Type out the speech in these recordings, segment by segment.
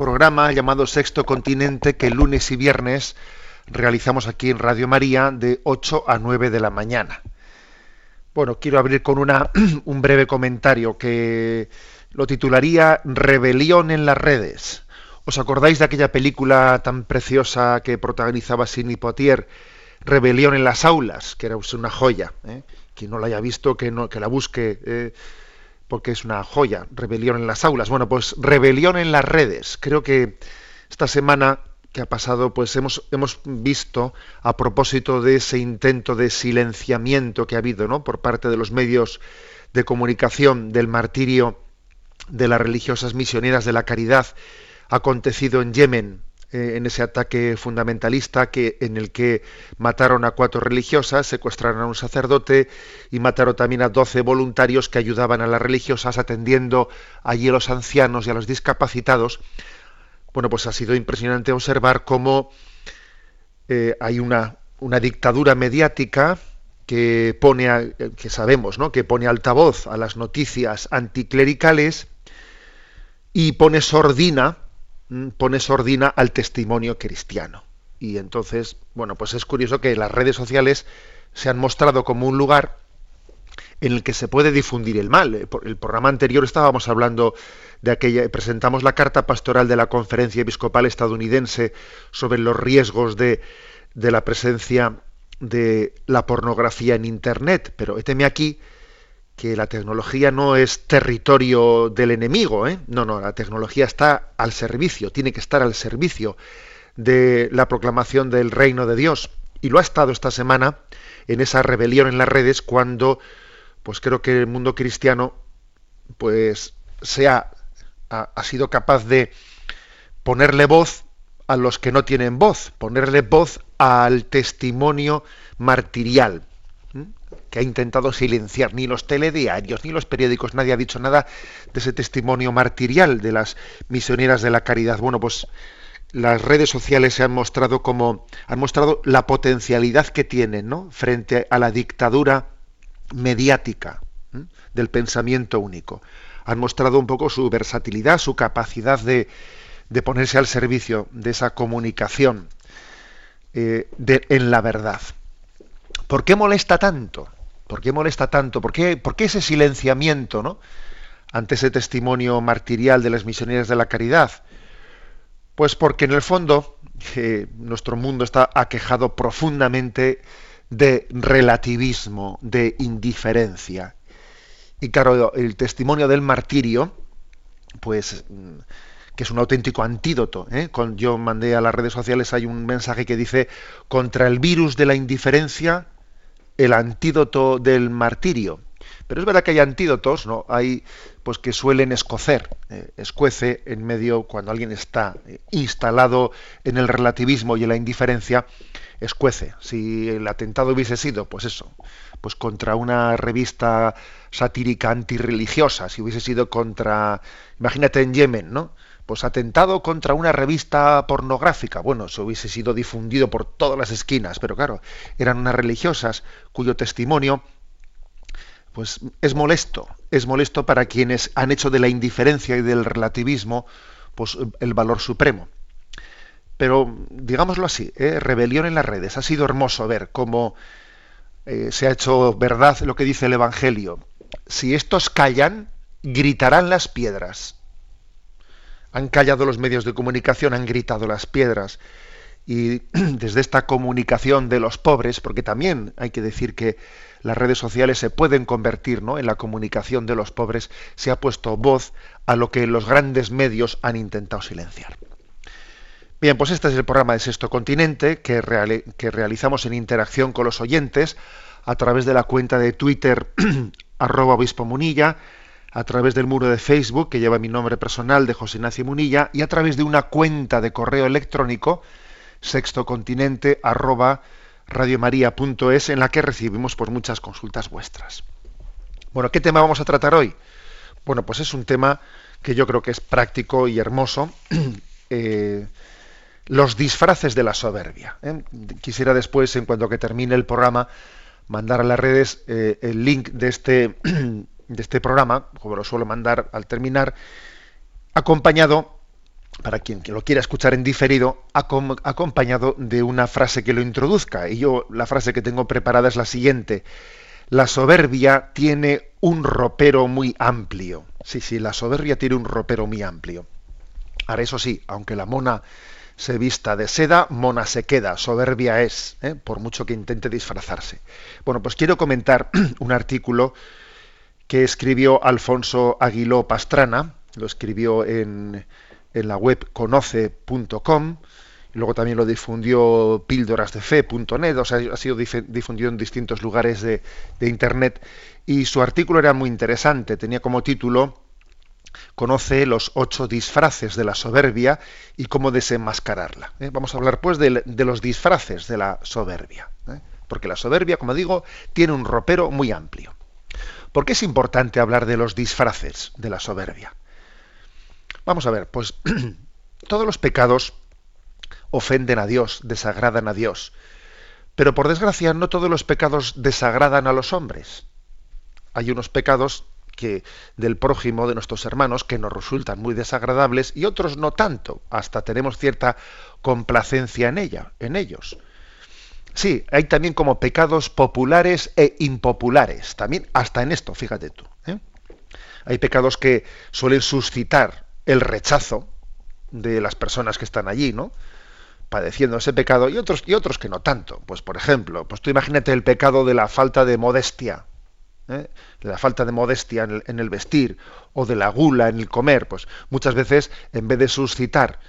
programa llamado Sexto Continente que lunes y viernes realizamos aquí en Radio María de 8 a 9 de la mañana. Bueno, quiero abrir con una, un breve comentario que lo titularía Rebelión en las redes. ¿Os acordáis de aquella película tan preciosa que protagonizaba Sidney Poitier, Rebelión en las aulas, que era una joya? ¿eh? Quien no la haya visto, que, no, que la busque, eh, porque es una joya, Rebelión en las aulas. Bueno, pues Rebelión en las redes. Creo que esta semana que ha pasado, pues hemos, hemos visto, a propósito de ese intento de silenciamiento que ha habido ¿no? por parte de los medios de comunicación del martirio de las religiosas misioneras de la caridad acontecido en Yemen, eh, en ese ataque fundamentalista que, en el que mataron a cuatro religiosas, secuestraron a un sacerdote y mataron también a doce voluntarios que ayudaban a las religiosas atendiendo allí a los ancianos y a los discapacitados. Bueno, pues ha sido impresionante observar cómo eh, hay una, una dictadura mediática que pone, a- que sabemos, ¿no? que pone altavoz a las noticias anticlericales y pone sordina, pone sordina al testimonio cristiano. Y entonces, bueno, pues es curioso que las redes sociales se han mostrado como un lugar en el que se puede difundir el mal. Eh, El programa anterior estábamos hablando de aquella, presentamos la carta pastoral de la Conferencia Episcopal Estadounidense sobre los riesgos de, de la presencia de la pornografía en Internet, pero éteme aquí que la tecnología no es territorio del enemigo, ¿eh? no, no, la tecnología está al servicio, tiene que estar al servicio de la proclamación del reino de Dios. Y lo ha estado esta semana en esa rebelión en las redes cuando, pues creo que el mundo cristiano, pues se ha, ha, ha sido capaz de ponerle voz a los que no tienen voz, ponerle voz al testimonio martirial. Que ha intentado silenciar ni los telediarios ni los periódicos, nadie ha dicho nada de ese testimonio martirial de las misioneras de la caridad. Bueno, pues las redes sociales se han mostrado como han mostrado la potencialidad que tienen, ¿no? frente a la dictadura mediática del pensamiento único. Han mostrado un poco su versatilidad, su capacidad de, de ponerse al servicio de esa comunicación eh, en la verdad. ¿Por qué molesta tanto? ¿Por qué molesta tanto? ¿Por qué, por qué ese silenciamiento ¿no? ante ese testimonio martirial de las misioneras de la caridad? Pues porque en el fondo eh, nuestro mundo está aquejado profundamente de relativismo, de indiferencia. Y claro, el testimonio del martirio, pues mm, que es un auténtico antídoto. ¿eh? Yo mandé a las redes sociales, hay un mensaje que dice, contra el virus de la indiferencia, el antídoto del martirio. Pero es verdad que hay antídotos, ¿no? Hay pues que suelen escocer, eh, escuece en medio cuando alguien está eh, instalado en el relativismo y en la indiferencia, escuece. Si el atentado hubiese sido, pues eso, pues contra una revista satírica antirreligiosa, si hubiese sido contra, imagínate en Yemen, ¿no? Pues atentado contra una revista pornográfica. Bueno, eso hubiese sido difundido por todas las esquinas, pero claro, eran unas religiosas cuyo testimonio pues es molesto, es molesto para quienes han hecho de la indiferencia y del relativismo pues el valor supremo. Pero digámoslo así, ¿eh? rebelión en las redes. Ha sido hermoso ver cómo eh, se ha hecho verdad lo que dice el Evangelio. Si estos callan, gritarán las piedras. Han callado los medios de comunicación, han gritado las piedras. y desde esta comunicación de los pobres, porque también hay que decir que las redes sociales se pueden convertir ¿no? en la comunicación de los pobres, se ha puesto voz a lo que los grandes medios han intentado silenciar. Bien, pues este es el programa de Sexto Continente que, que realizamos en interacción con los oyentes a través de la cuenta de Twitter arroba obispo munilla, a través del muro de Facebook que lleva mi nombre personal de José Ignacio Munilla y a través de una cuenta de correo electrónico sextocontinente arroba radiomaria.es en la que recibimos por muchas consultas vuestras. Bueno, ¿qué tema vamos a tratar hoy? Bueno, pues es un tema que yo creo que es práctico y hermoso. Eh, los disfraces de la soberbia. ¿eh? Quisiera después, en cuanto que termine el programa, mandar a las redes eh, el link de este, de este programa, como lo suelo mandar al terminar, acompañado, para quien lo quiera escuchar en diferido, acompañado de una frase que lo introduzca. Y yo la frase que tengo preparada es la siguiente. La soberbia tiene un ropero muy amplio. Sí, sí, la soberbia tiene un ropero muy amplio. Ahora, eso sí, aunque la mona se vista de seda, mona se queda, soberbia es, ¿eh? por mucho que intente disfrazarse. Bueno, pues quiero comentar un artículo que escribió Alfonso Aguiló Pastrana, lo escribió en, la web conoce.com, y luego también lo difundió píldorasdefe.net, o sea, ha sido difundido en distintos lugares de, de Internet, y su artículo era muy interesante, tenía como título conoce los ocho disfraces de la soberbia y cómo desenmascararla. ¿eh? Vamos a hablar pues de, los disfraces de la soberbia, ¿eh? porque la soberbia, como digo, tiene un ropero muy amplio. ¿Por qué es importante hablar de los disfraces de la soberbia? Vamos a ver, pues todos los pecados ofenden a Dios, desagradan a Dios, pero por desgracia no todos los pecados desagradan a los hombres. Hay unos pecados que del prójimo de nuestros hermanos que nos resultan muy desagradables y otros no tanto, hasta tenemos cierta complacencia en ella, en ellos. Sí, hay también como pecados populares e impopulares, también hasta en esto, fíjate tú. ¿eh? Hay pecados que suelen suscitar el rechazo de las personas que están allí, ¿no? padeciendo ese pecado y otros y otros que no tanto. Pues por ejemplo, pues tú imagínate el pecado de la falta de modestia. ¿eh? la falta de modestia en el, vestir o de la gula en el comer, pues muchas veces en vez de suscitar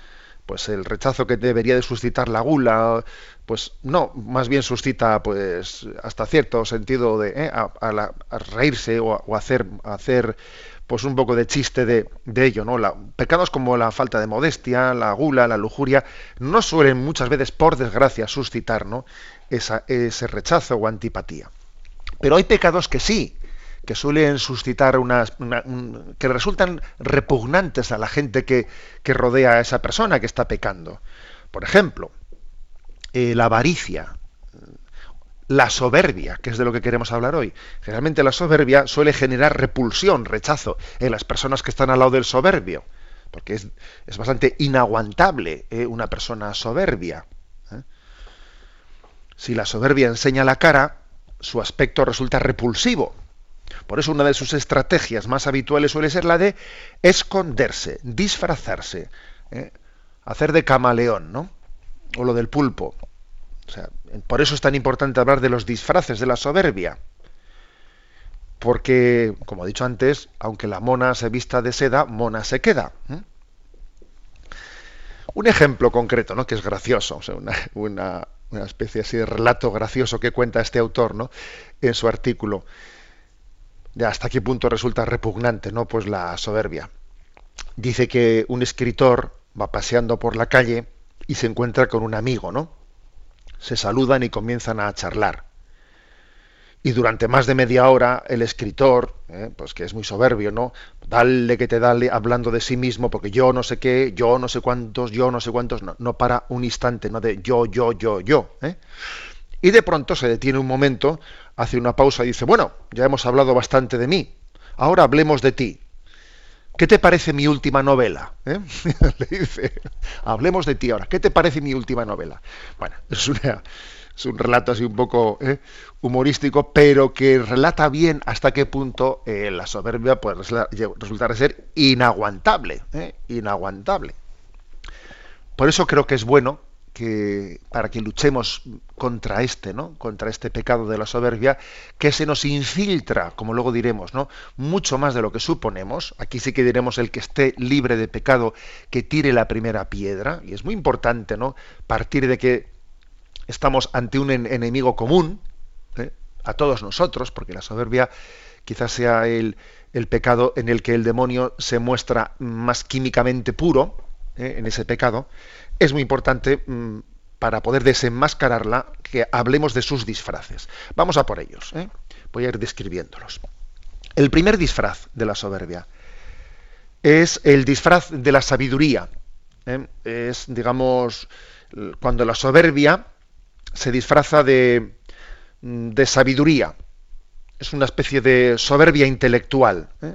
pues el rechazo que debería de suscitar la gula, pues no, más bien suscita pues hasta cierto sentido de ¿eh? a, reírse o, hacer hacer pues un poco de chiste de, ello, ¿no? La, pecados como la falta de modestia, la gula, la lujuria, no suelen muchas veces, por desgracia, suscitar ¿no? Esa, ese rechazo o antipatía. Pero hay pecados que sí, que suelen suscitar unas, que resultan repugnantes a la gente que, rodea a esa persona que está pecando. Por ejemplo, eh, la avaricia, la soberbia, que es de lo que queremos hablar hoy. Generalmente la soberbia suele generar repulsión, rechazo en las personas que están al lado del soberbio, porque es, bastante inaguantable eh, una persona soberbia. ¿eh? Si la soberbia enseña la cara, su aspecto resulta repulsivo. Por eso una de sus estrategias más habituales suele ser la de esconderse, disfrazarse, ¿eh? hacer de camaleón, ¿no? O lo del pulpo. O sea, por eso es tan importante hablar de los disfraces de la soberbia. Porque, como he dicho antes, aunque la mona se vista de seda, mona se queda. ¿eh? Un ejemplo concreto, ¿no? Que es gracioso, una, una especie así de relato gracioso que cuenta este autor ¿no? en su artículo de hasta qué punto resulta repugnante no pues la soberbia dice que un escritor va paseando por la calle y se encuentra con un amigo no se saludan y comienzan a charlar y durante más de media hora el escritor, eh, pues que es muy soberbio, ¿no? Dale que te dale, hablando de sí mismo, porque yo no sé qué, yo no sé cuántos, yo no sé cuántos, no, no para un instante, no de yo, yo, yo, yo. ¿eh? Y de pronto se detiene un momento, hace una pausa y dice, bueno, ya hemos hablado bastante de mí, ahora hablemos de ti. ¿Qué te parece mi última novela? ¿Eh? Le dice, hablemos de ti ahora. ¿Qué te parece mi última novela? Bueno, es una un relato así un poco ¿eh? humorístico, pero que relata bien hasta qué punto eh, la soberbia puede resultar ser inaguantable, inaguantable. Por eso creo que es bueno que para que luchemos contra este, ¿no? Contra este pecado de la soberbia que se nos infiltra, como luego diremos, ¿no? Mucho más de lo que suponemos. Aquí sí que diremos el que esté libre de pecado que tire la primera piedra y es muy importante, ¿no? Partir de que estamos ante un enemigo común ¿eh? a todos nosotros, porque la soberbia quizás sea el, el, pecado en el que el demonio se muestra más químicamente puro, ¿eh? en ese pecado es muy importante mm, para poder desenmascararla que hablemos de sus disfraces. Vamos a por ellos. ¿eh? Voy a ir describiéndolos. El primer disfraz de la soberbia es el disfraz de la sabiduría. ¿eh? Es, digamos, cuando la soberbia se disfraza de, mm, sabiduría. Es una especie de soberbia intelectual. ¿eh?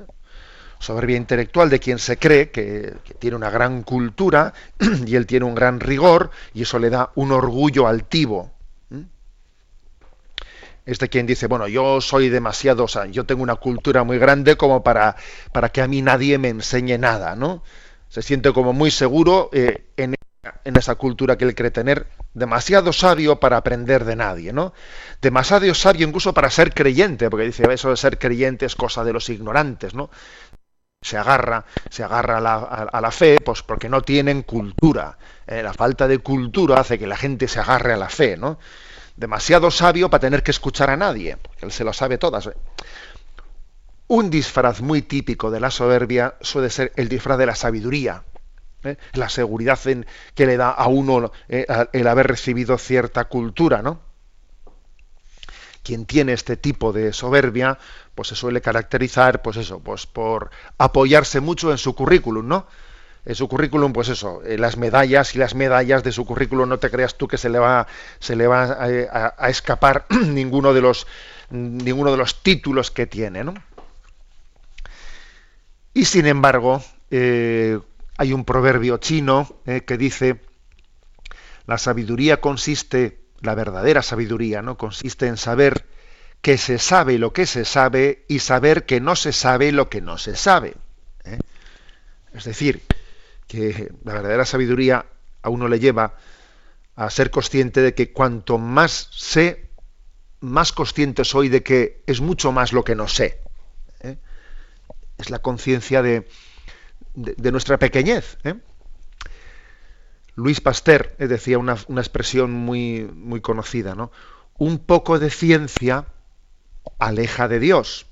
Soberbia intelectual de quien se cree que, tiene una gran cultura y él tiene un gran rigor y eso le da un orgullo altivo. Es de quien dice, bueno, yo soy demasiado, o sea, yo tengo una cultura muy grande como para, para que a mí nadie me enseñe nada, ¿no? Se siente como muy seguro eh, en, en esa cultura que él cree tener, demasiado sabio para aprender de nadie, ¿no? Demasiado sabio incluso para ser creyente, porque dice, eso de ser creyente es cosa de los ignorantes, ¿no? Se agarra, se agarra a la, fe, pues porque no tienen cultura. Eh, la falta de cultura hace que la gente se agarre a la fe, ¿no? Demasiado sabio para tener que escuchar a nadie, él se lo sabe todas. Un disfraz muy típico de la soberbia suele ser el disfraz de la sabiduría, ¿eh? la seguridad en, que le da a uno eh, el haber recibido cierta cultura, ¿no? Quien tiene este tipo de soberbia, pues se suele caracterizar, pues eso, pues por apoyarse mucho en su currículum, ¿no? En su currículum, pues eso, eh, las medallas y las medallas de su currículum, no te creas tú que se le va, se le va a, escapar ninguno de los ninguno de los títulos que tiene, ¿no? Y sin embargo, eh, hay un proverbio chino eh, que dice: la sabiduría consiste la verdadera sabiduría no consiste en saber que se sabe lo que se sabe y saber que no se sabe lo que no se sabe. ¿eh? Es decir, que la verdadera sabiduría a uno le lleva a ser consciente de que cuanto más sé, más consciente soy de que es mucho más lo que no sé. ¿eh? Es la conciencia de, nuestra pequeñez. ¿eh? Luis Pasteur eh, decía una, expresión muy, muy conocida, ¿no? Un poco de ciencia aleja de Dios,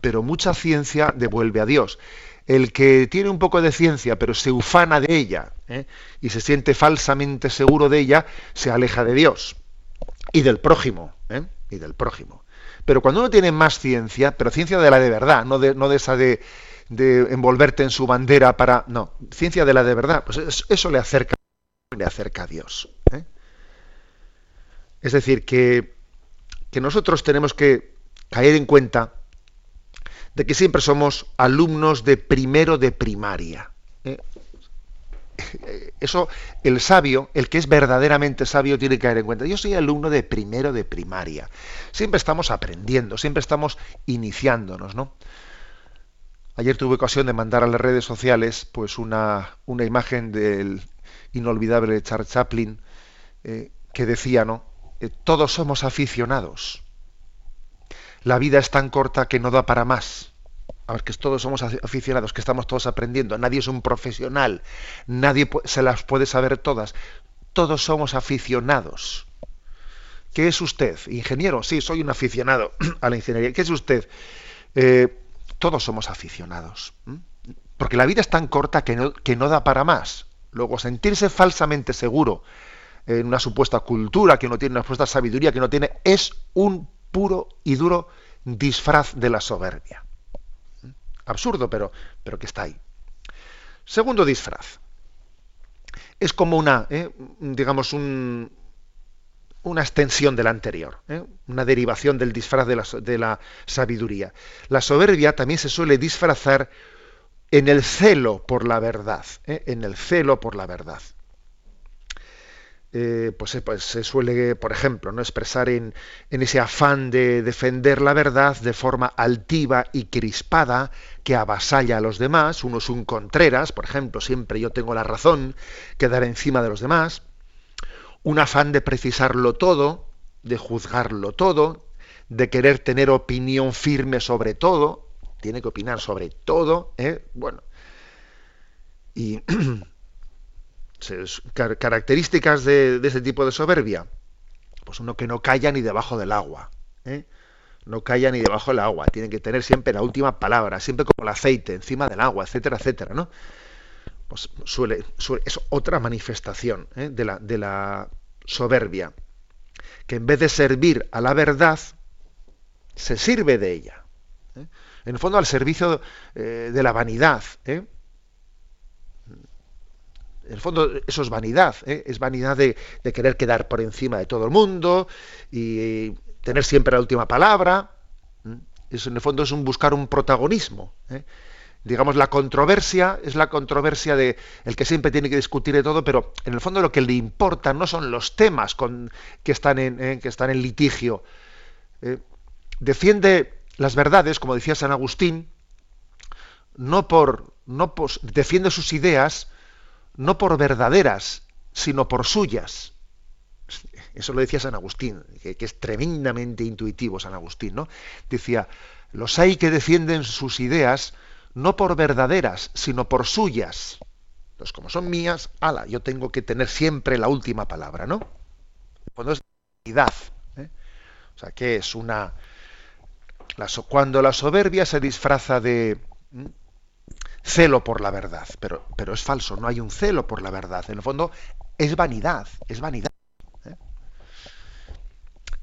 pero mucha ciencia devuelve a Dios. El que tiene un poco de ciencia, pero se ufana de ella ¿eh? y se siente falsamente seguro de ella, se aleja de Dios y del prójimo, ¿eh? y del prójimo. Pero cuando uno tiene más ciencia, pero ciencia de la de verdad, no de, no de esa de, de envolverte en su bandera para, no, ciencia de la de verdad, pues eso le acerca le acerca a Dios. ¿eh? Es decir, que, nosotros tenemos que caer en cuenta de que siempre somos alumnos de primero de primaria. ¿eh? Eso el sabio, el que es verdaderamente sabio, tiene que caer en cuenta. Yo soy alumno de primero de primaria. Siempre estamos aprendiendo, siempre estamos iniciándonos, ¿no? Ayer tuve ocasión de mandar a las redes sociales pues una, una imagen del inolvidable Charles Chaplin, eh, que decía, ¿no? Eh, todos somos aficionados. La vida es tan corta que no da para más. A ver, que todos somos aficionados, que estamos todos aprendiendo. Nadie es un profesional. Nadie se las puede saber todas. Todos somos aficionados. ¿Qué es usted? ¿Ingeniero? Sí, soy un aficionado a la ingeniería. ¿Qué es usted? Eh, todos somos aficionados. Porque la vida es tan corta que no, que no da para más. Luego, sentirse falsamente seguro en una supuesta cultura que no tiene, una supuesta sabiduría que no tiene, es un puro y duro disfraz de la soberbia. Absurdo, pero, pero que está ahí. Segundo disfraz. Es como una, eh, digamos, un, una extensión de la anterior, eh, una derivación del disfraz de la, de la, sabiduría. La soberbia también se suele disfrazar en el celo por la verdad, ¿eh? en el celo por la verdad. Eh, pues, pues, se suele, por ejemplo, no expresar en, ese afán de defender la verdad de forma altiva y crispada que avasalla a los demás. Uno es un contreras, por ejemplo, siempre yo tengo la razón, quedar encima de los demás. un afán de precisarlo todo, de juzgarlo todo, de querer tener opinión firme sobre todo, tiene que opinar sobre todo, ¿eh? bueno, y características de, ese tipo de soberbia, pues uno que no calla ni debajo del agua, ¿eh? no calla ni debajo del agua, tiene que tener siempre la última palabra, siempre como el aceite encima del agua, etcétera, etcétera, ¿no? Pues suele, es otra manifestación ¿eh? de, la, de la soberbia, que en vez de servir a la verdad, se sirve de ella. ¿eh? En el fondo, al servicio eh, de la vanidad. En el fondo, eso es vanidad. Es vanidad de, querer quedar por encima de todo el mundo y tener siempre la última palabra. Eso, en el fondo, es un buscar un protagonismo digamos, la controversia es la controversia de el que siempre tiene que discutir de todo, pero en el fondo lo que le importa no son los temas que, están en, eh, litigio. Eh, defiende las verdades, como decía San Agustín, no por, no defiende sus ideas no por verdaderas, sino por suyas. Eso lo decía San Agustín, que, es tremendamente intuitivo San Agustín, ¿no? Decía, los hay que defienden sus ideas no por verdaderas, sino por suyas. Entonces, como son mías, ala, yo tengo que tener siempre la última palabra, ¿no? Cuando es vanidad. ¿eh? O sea, que es una. Cuando la soberbia se disfraza de celo por la verdad, pero, pero es falso, no hay un celo por la verdad. En el fondo, es vanidad, es vanidad. ¿eh?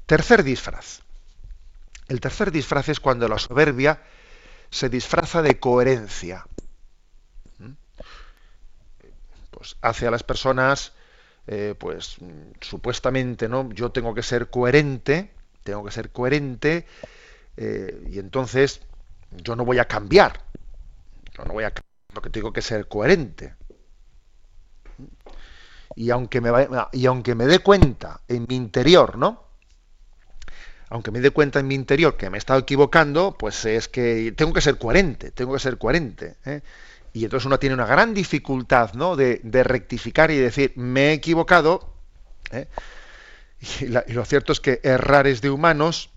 Tercer disfraz. El tercer disfraz es cuando la soberbia se disfraza de coherencia. ¿Mm? Pues hace a las personas, eh, pues supuestamente, ¿no? Yo tengo que ser coherente, tengo que ser coherente, eh, y entonces yo no voy a cambiar. Yo no voy a cambiar, porque tengo que ser coherente. Y aunque me, y aunque me dé cuenta en mi interior, ¿no? aunque me dé cuenta en mi interior que me he estado equivocando, pues es que tengo que ser coherente, tengo que ser coherente. ¿eh? Y entonces uno tiene una gran dificultad ¿no? de, rectificar y decir, me he equivocado. ¿eh? Y, lo cierto es que errar es de humanos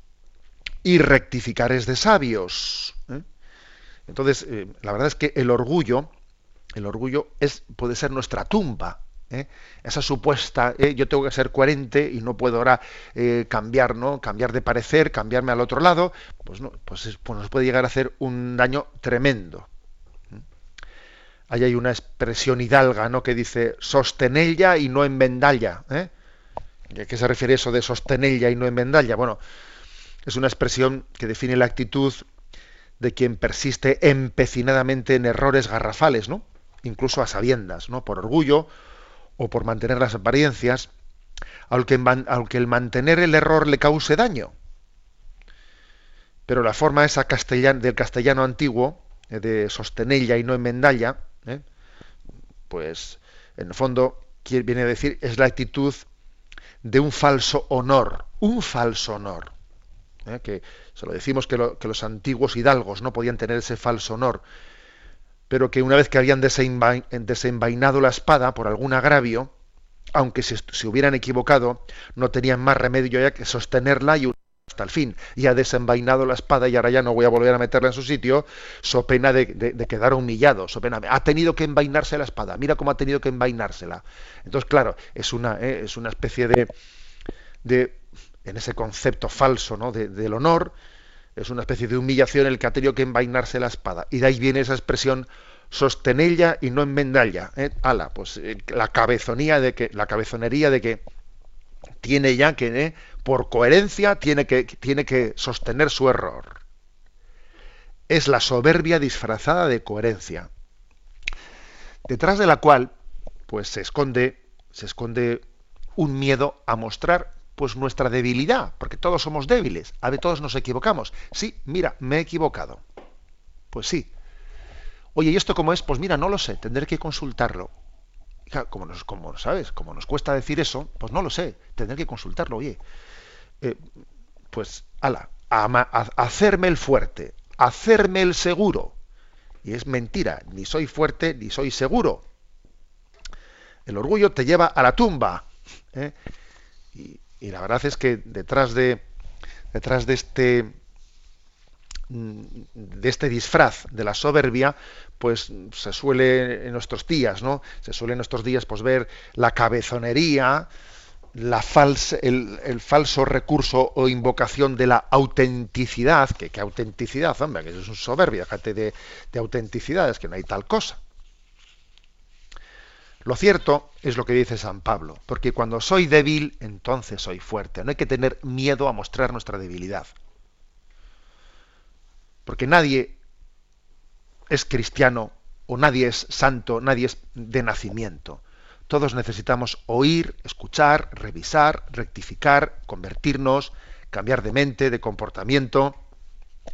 y rectificar es de sabios. ¿eh? Entonces, la verdad es que el orgullo, el orgullo es, puede ser nuestra tumba. ¿eh? esa supuesta ¿eh? yo tengo que ser coherente y no puedo ahora eh, cambiar no cambiar de parecer cambiarme al otro lado pues no pues, pues nos puede llegar a hacer un daño tremendo ahí hay una expresión hidalga no que dice sostenella y no enmendalla ¿eh? ¿A qué se refiere eso de sostenella y no enmendalla? Bueno, es una expresión que define la actitud de quien persiste empecinadamente en errores garrafales, ¿no? Incluso a sabiendas, ¿no? Por orgullo o por mantener las apariencias, aunque, el mantener el error le cause daño. Pero la forma esa del castellano antiguo, eh, de sostenella y no enmendalla, ¿eh? pues en el fondo viene a decir es la actitud de un falso honor, un falso honor. ¿Eh? Que se lo decimos que, los antiguos hidalgos no podían tener ese falso honor, pero que una vez que habían desenvainado la espada por algún agravio, aunque se, hubieran equivocado, no tenían más remedio ya que sostenerla y hasta el fin. Y ha desenvainado la espada y ahora ya no voy a volver a meterla en su sitio, so pena de, quedar humillado, so pena, ha tenido que envainarse la espada, mira cómo ha tenido que envainársela. Entonces, claro, es una, eh, es una especie de, de, en ese concepto falso ¿no? del honor, es una especie de humillación el que ha tenido que envainarse la espada. Y de ahí viene esa expresión sostenella y no enmendalla. ¿eh? Ala, pues eh, la cabezonía de que, la cabezonería de que tiene ya que, ¿eh? por coherencia, tiene que, tiene que sostener su error. Es la soberbia disfrazada de coherencia. Detrás de la cual, pues se esconde, se esconde un miedo a mostrar pues nuestra debilidad, porque todos somos débiles, a ver, todos nos equivocamos. Sí, mira, me he equivocado. Pues sí. Oye, ¿y esto cómo es? Pues mira, no lo sé, tendré que consultarlo. Como nos, como, ¿sabes? Como nos cuesta decir eso, pues no lo sé, tendré que consultarlo, oye. Eh, pues, ala, hacerme el fuerte, hacerme el seguro. Y es mentira, ni soy fuerte ni soy seguro. El orgullo te lleva a la tumba, ¿eh? Y, y, la verdad es que detrás de detrás de este mm, de este disfraz de la soberbia, pues se suele en nuestros días, ¿no? Se suele en nuestros días pues ver la cabezonería, la falsa, el, falso recurso o invocación de la autenticidad, que qué autenticidad, hombre, que eso es un soberbia, fíjate de, de autenticidad, es que no hay tal cosa. Lo cierto es lo que dice San Pablo, porque cuando soy débil, entonces soy fuerte. No hay que tener miedo a mostrar nuestra debilidad. Porque nadie es cristiano o nadie es santo, nadie es de nacimiento. Todos necesitamos oír, escuchar, revisar, rectificar, convertirnos, cambiar de mente, de comportamiento.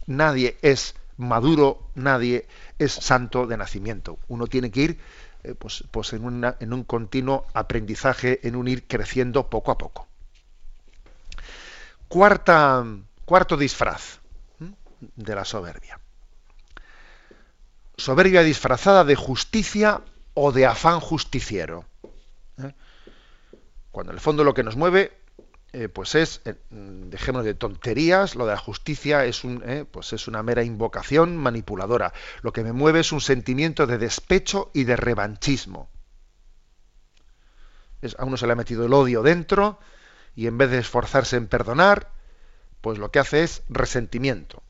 Nadie es maduro, nadie es santo de nacimiento. Uno tiene que ir eh, pues, pues en, en, un continuo aprendizaje, en un ir creciendo poco a poco. Cuarta, cuarto disfraz de la soberbia. Soberbia disfrazada de justicia o de afán justiciero. ¿eh? Cuando en el fondo lo que nos mueve eh, pues es, eh, dejemos de tonterías, lo de la justicia es, un, pues es una mera invocación manipuladora. Lo que me mueve es un sentimiento de despecho y de revanchismo. Es, a uno se le ha metido el odio dentro y en vez de esforzarse en perdonar, pues lo que hace es resentimiento.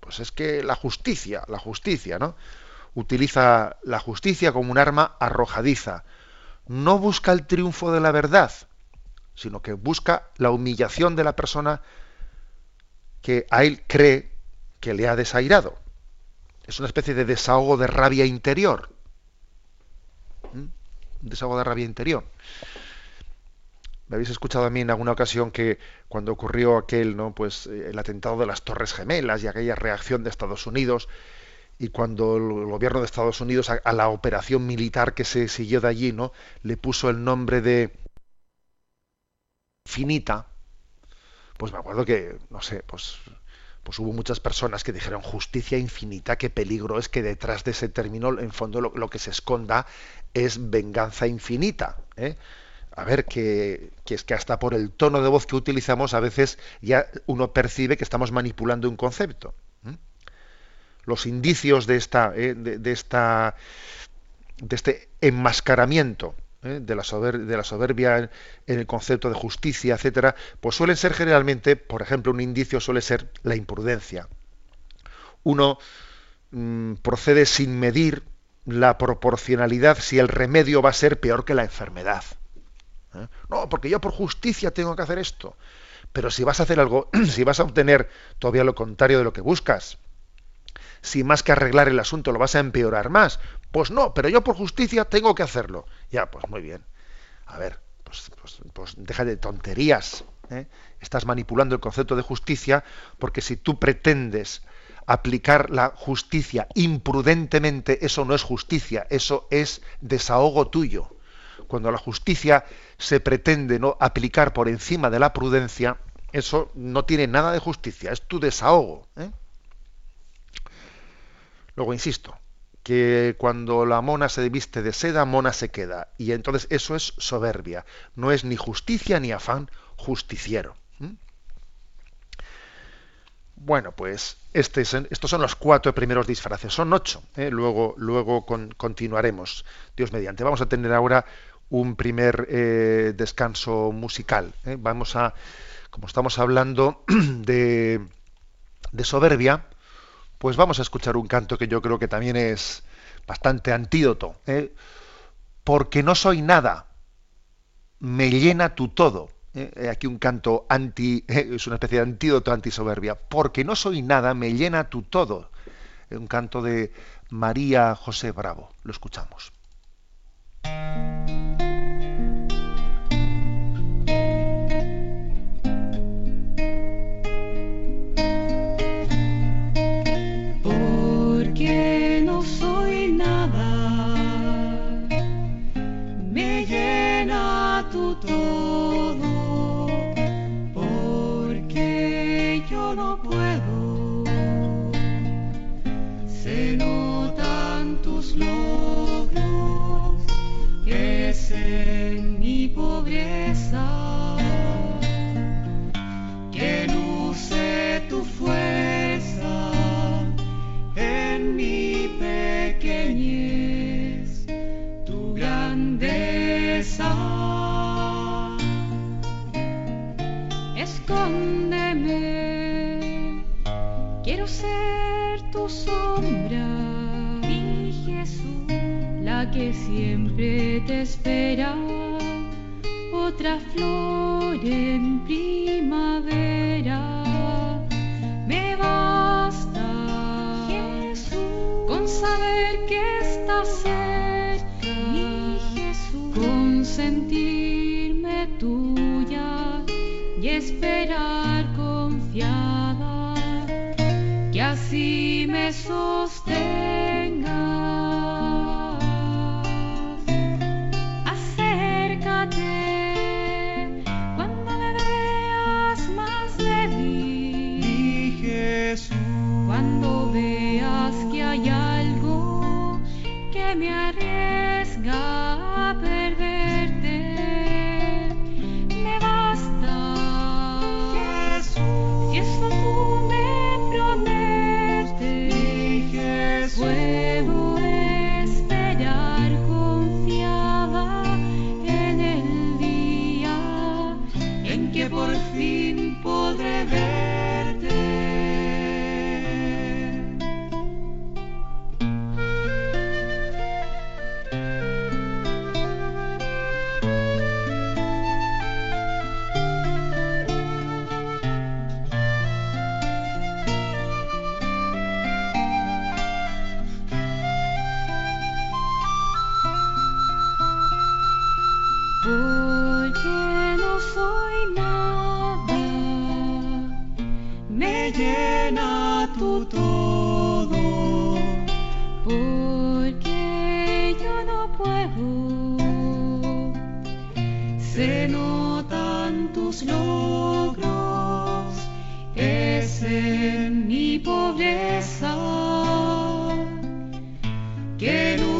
Pues es que la justicia, la justicia, ¿no? Utiliza la justicia como un arma arrojadiza, no busca el triunfo de la verdad, sino que busca la humillación de la persona que a él cree que le ha desairado. Es una especie de desahogo de rabia interior. ¿Mm? Desahogo de rabia interior. Me habéis escuchado a mí en alguna ocasión que cuando ocurrió aquel, ¿no? Pues eh, el atentado de las Torres Gemelas y aquella reacción de Estados Unidos, y cuando el gobierno de Estados Unidos a, la operación militar que se siguió de allí, ¿no? le puso el nombre de Finita, pues me acuerdo que, no sé, pues, pues hubo muchas personas que dijeron justicia infinita, qué peligro es que detrás de ese término, en fondo, lo, que se esconda es venganza infinita. ¿eh? A ver, que, que, es que hasta por el tono de voz que utilizamos, a veces ya uno percibe que estamos manipulando un concepto los indicios de esta, eh, de, esta, de este enmascaramiento eh, de, la soberbia en, el concepto de justicia, etcétera, pues suelen ser generalmente, por ejemplo, un indicio suele ser la imprudencia. Uno mm, procede sin medir la proporcionalidad si el remedio va a ser peor que la enfermedad. ¿eh? No, porque yo por justicia tengo que hacer esto. Pero si vas a hacer algo, si vas a obtener todavía lo contrario de lo que buscas, si más que arreglar el asunto lo vas a empeorar más. Pues no, pero yo por justicia tengo que hacerlo. Ya, pues muy bien. A ver, pues, pues, pues deja de tonterías. ¿eh? Estás manipulando el concepto de justicia porque si tú pretendes aplicar la justicia imprudentemente, eso no es justicia, eso es desahogo tuyo. Cuando la justicia se pretende no aplicar por encima de la prudencia, eso no tiene nada de justicia, es tu desahogo. ¿eh? Luego, insisto, que cuando la mona se viste de seda, mona se queda. Y entonces eso es soberbia. No es ni justicia ni afán justiciero. Bueno, pues este estos son los cuatro primeros disfraces. Son ocho. ¿eh? Luego, luego continuaremos. Dios mediante. Vamos a tener ahora un primer eh, descanso musical. ¿eh? Vamos a, como estamos hablando de, de soberbia, pues vamos a escuchar un canto que yo creo que también es bastante antídoto. ¿eh? Porque no soy nada, me llena tu todo. ¿eh? Aquí un canto anti, es una especie de antídoto antisoberbia. Porque no soy nada, me llena tu todo. Un canto de María José Bravo. Lo escuchamos. que no soy nada, me llena tu todo, porque yo no puedo, se notan tus logros, es en mi pobreza que luce tu fuerza. Sombra, mi Jesús, la que siempre te espera, otra flor en primavera. Me basta, Jesús, con saber que estás cerca, mi Jesús, con sentirme mi pobreza que luce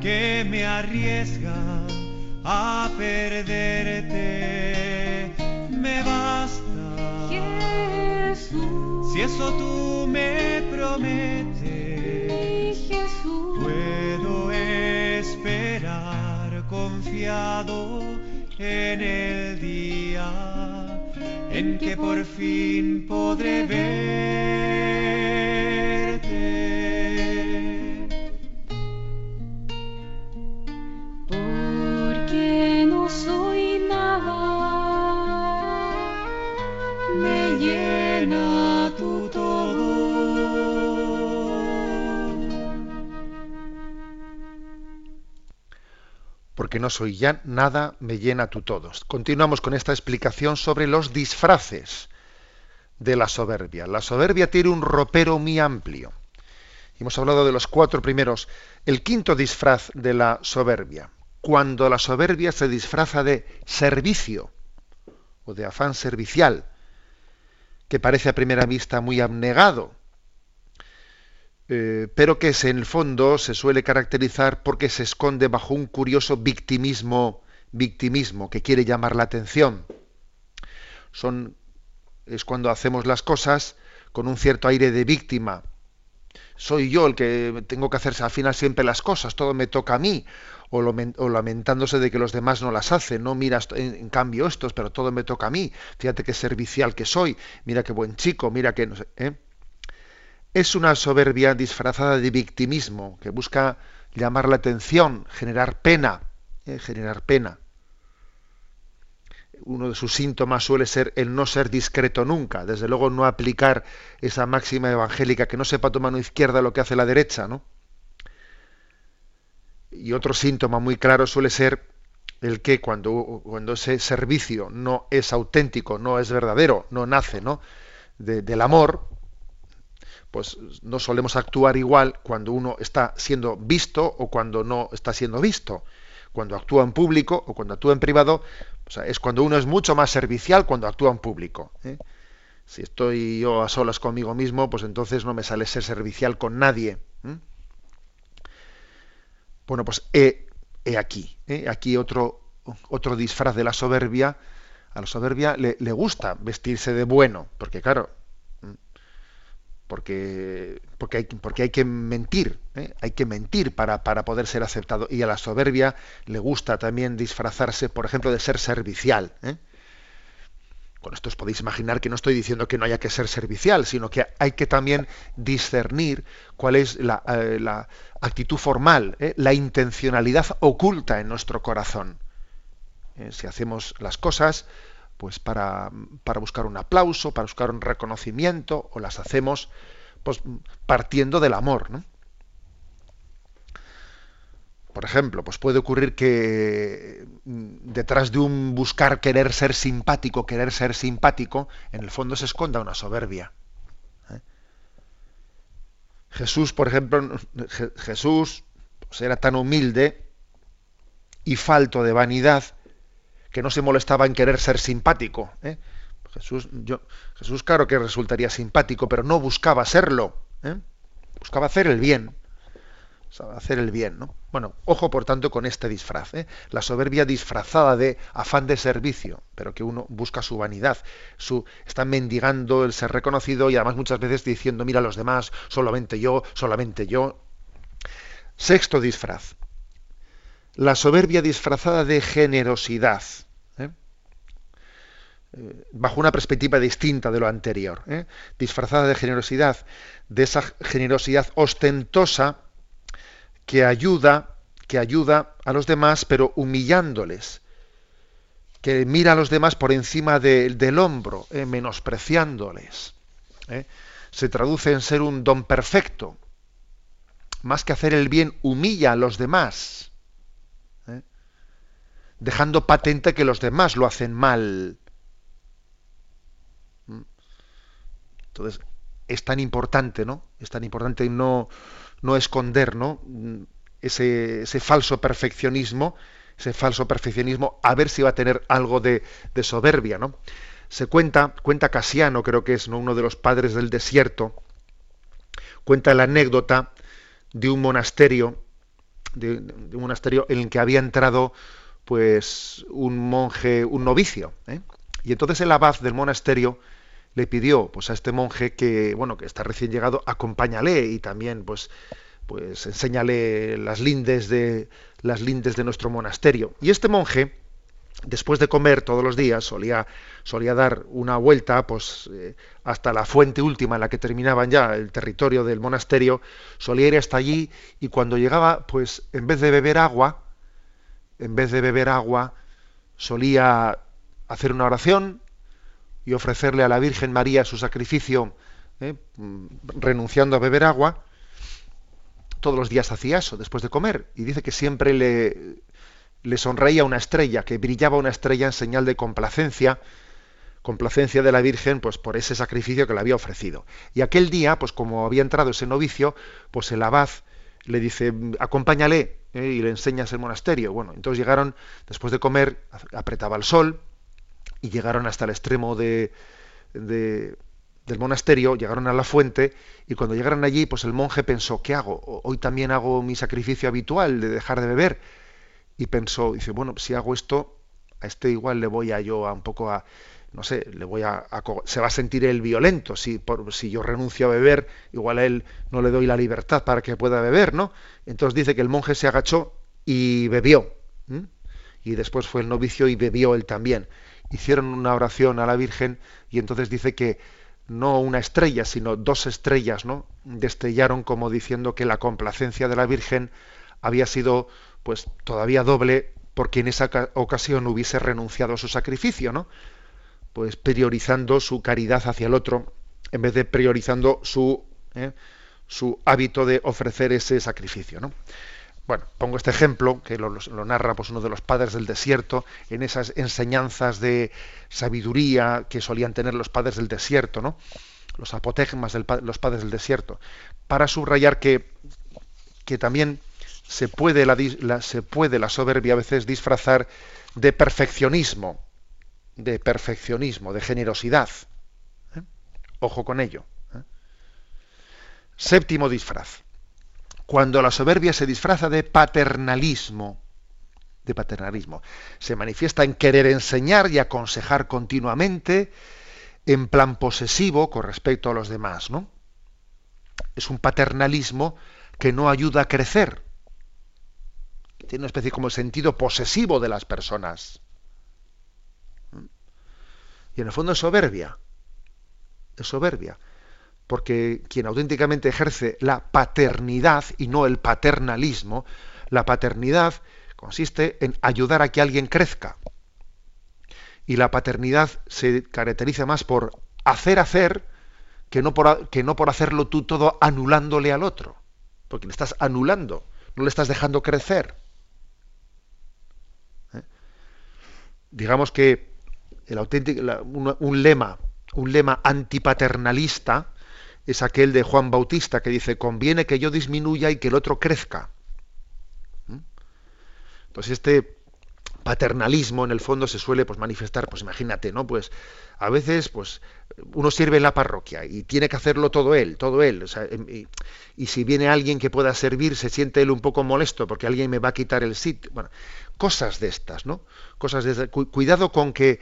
que me arriesga a perderte, me basta. Jesús, Si eso tú me prometes, Jesús, puedo esperar confiado en el día en que por fin podré verte. Porque no soy ya nada, me llena tú todos. Continuamos con esta explicación sobre los disfraces de la soberbia. La soberbia tiene un ropero muy amplio. Hemos hablado de los cuatro primeros. El quinto disfraz de la soberbia. Cuando la soberbia se disfraza de servicio o de afán servicial, que parece a primera vista muy abnegado, eh, pero que en el fondo se suele caracterizar porque se esconde bajo un curioso victimismo, victimismo que quiere llamar la atención. Son, es cuando hacemos las cosas con un cierto aire de víctima. Soy yo el que tengo que hacerse al final siempre las cosas, todo me toca a mí, o, lamentándose de que los demás no las hacen, no mira esto- en, cambio estos, pero todo me toca a mí. Fíjate qué servicial que soy, mira qué buen chico, mira que no sé. ¿eh? Es una soberbia disfrazada de victimismo que busca llamar la atención, generar pena, ¿eh? generar pena. Uno de sus síntomas suele ser el no ser discreto nunca, desde luego no aplicar esa máxima evangélica que no sepa tu mano izquierda lo que hace la derecha, ¿no? Y otro síntoma muy claro suele ser el que cuando, cuando ese servicio no es auténtico, no es verdadero, no nace, ¿no? de- del amor, pues no solemos actuar igual cuando uno está siendo visto o cuando no está siendo visto. Cuando actúa en público o cuando actúa en privado, es cuando uno es mucho más servicial cuando actúa en público. ¿eh? Si estoy yo a solas conmigo mismo, pues entonces no me sale ser servicial con nadie. Bueno, pues he, aquí, ¿eh? aquí otro, otro disfraz de la soberbia. A la soberbia le, le gusta vestirse de bueno, porque claro, porque, porque, hay, porque hay que mentir, ¿eh? hay que mentir para, para, poder ser aceptado. Y a la soberbia le gusta también disfrazarse, por ejemplo, de ser servicial. ¿eh? Con esto os podéis imaginar que no estoy diciendo que no haya que ser servicial, sino que hay que también discernir cuál es la, eh, la actitud formal, ¿eh? la intencionalidad oculta en nuestro corazón. Si hacemos las cosas pues para, para, buscar un aplauso, para buscar un reconocimiento, o las hacemos pues, partiendo del amor. ¿no? Por ejemplo, pues puede ocurrir que mm, detrás de un buscar querer ser simpático, querer ser simpático, en el fondo se esconda una soberbia. ¿eh? Jesús, por ejemplo, Jesús pues, era tan humilde y falto de vanidad que no se molestaba en querer ser simpático. ¿eh? Jesús, yo, Jesús, claro que resultaría simpático, pero no buscaba serlo. ¿eh? Buscaba hacer el bien. Hacer el bien, ¿no? Bueno, ojo por tanto con este disfraz. ¿eh? La soberbia disfrazada de afán de servicio, pero que uno busca su vanidad. Su, está mendigando el ser reconocido y además muchas veces diciendo, mira a los demás, solamente yo, solamente yo. Sexto disfraz. La soberbia disfrazada de generosidad. ¿eh? Eh, bajo una perspectiva distinta de lo anterior. ¿eh? Disfrazada de generosidad, de esa generosidad ostentosa que ayuda, que ayuda a los demás, pero humillándoles, que mira a los demás por encima de, del hombro, eh, menospreciándoles. ¿eh? Se traduce en ser un don perfecto. Más que hacer el bien, humilla a los demás. Dejando patente que los demás lo hacen mal. ¿Mm? Entonces, es tan importante, ¿no? Es tan importante no, no esconder ¿no? Ese, ese, falso perfeccionismo, ese falso perfeccionismo, a ver si va a tener algo de, de soberbia. ¿no? Se cuenta, cuenta Casiano, creo que es ¿no? uno de los padres del desierto, cuenta la anécdota de un monasterio, de, de un monasterio en el que había entrado pues un monje, un novicio. ¿eh? Y entonces el abad del monasterio le pidió pues a este monje que bueno que está recién llegado acompáñale y también pues pues enséñale las lindes de las lindes de nuestro monasterio y este monje después de comer todos los días solía solía dar una vuelta pues eh, hasta la fuente última en la que terminaban ya el territorio del monasterio solía ir hasta allí y cuando llegaba pues en vez de beber agua en vez de beber agua solía hacer una oración y ofrecerle a la Virgen María su sacrificio, ¿eh? renunciando a beber agua, todos los días hacía eso después de comer. Y dice que siempre le, le sonreía una estrella, que brillaba una estrella en señal de complacencia, complacencia de la Virgen, pues por ese sacrificio que le había ofrecido. Y aquel día, pues como había entrado ese novicio, pues el abad le dice, acompáñale ¿eh? y le enseñas el monasterio. Bueno, entonces llegaron, después de comer, apretaba el sol, y llegaron hasta el extremo de, de, del monasterio, llegaron a la fuente y cuando llegaron allí, pues el monje pensó, ¿qué hago? Hoy también hago mi sacrificio habitual de dejar de beber. Y pensó, dice, bueno, si hago esto, a este igual le voy a yo a un poco a, no sé, le voy a, se va a sentir el violento si por, si yo renuncio a beber, igual a él no le doy la libertad para que pueda beber, ¿no? Entonces dice que el monje se agachó y bebió. Y después fue el novicio y bebió él también hicieron una oración a la Virgen y entonces dice que no una estrella, sino dos estrellas, ¿no? Destellaron como diciendo que la complacencia de la Virgen había sido pues todavía doble porque en esa ocasión hubiese renunciado a su sacrificio, ¿no? Pues priorizando su caridad hacia el otro en vez de priorizando su, ¿eh? su hábito de ofrecer ese sacrificio, ¿no? Bueno, pongo este ejemplo que lo, narra pues, uno de los padres del desierto en esas enseñanzas de sabiduría que solían tener los padres del desierto, ¿no? Los apotegmas de los padres del desierto, para subrayar que, que también se puede la, se puede la soberbia a veces disfrazar de perfeccionismo, de perfeccionismo, de generosidad. ¿eh? Ojo con ello. ¿eh? Séptimo disfraz. Cuando la soberbia se disfraza de paternalismo, de paternalismo, se manifiesta en querer enseñar y aconsejar continuamente, en plan posesivo con respecto a los demás, ¿no? Es un paternalismo que no ayuda a crecer. Tiene una especie como el sentido posesivo de las personas. Y en el fondo es soberbia. Es soberbia. Porque quien auténticamente ejerce la paternidad y no el paternalismo, la paternidad consiste en ayudar a que alguien crezca. Y la paternidad se caracteriza más por hacer hacer que no por, que no por hacerlo tú todo anulándole al otro. Porque le estás anulando, no le estás dejando crecer. ¿Eh? Digamos que el auténtico, un, lema, un lema antipaternalista es aquel de Juan Bautista que dice conviene que yo disminuya y que el otro crezca. ¿Mm? Entonces este paternalismo en el fondo se suele pues manifestar, pues imagínate, ¿no? Pues a veces pues uno sirve en la parroquia y tiene que hacerlo todo él, todo él, sea, y, y, si viene alguien que pueda servir se siente él un poco molesto porque alguien me va a quitar el sitio, bueno, cosas de estas, ¿no? Cosas de estas. cuidado con que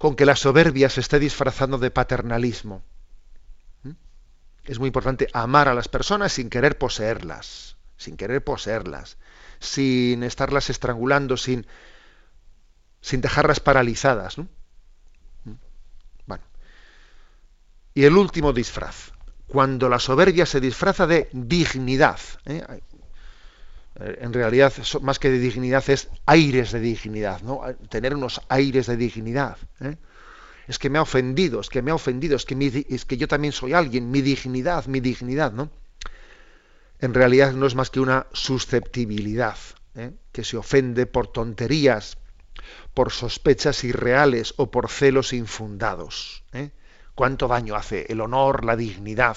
con que la soberbia se esté disfrazando de paternalismo. ¿Mm? Es muy importante amar a las personas sin querer poseerlas, sin querer poseerlas sin estarlas estrangulando, sin, sin dejarlas paralizadas. ¿no? Bueno. Y el último disfraz, cuando la soberbia se disfraza de dignidad. ¿eh? En realidad, más que de dignidad, es aires de dignidad, ¿no? Tener unos aires de dignidad. ¿eh? Es que me ha ofendido, es que me ha ofendido, es que, es que yo también soy alguien, mi dignidad, mi dignidad, ¿no? en realidad no es más que una susceptibilidad, ¿eh? que se ofende por tonterías, por sospechas irreales o por celos infundados. ¿eh? ¿Cuánto daño hace el honor, la dignidad?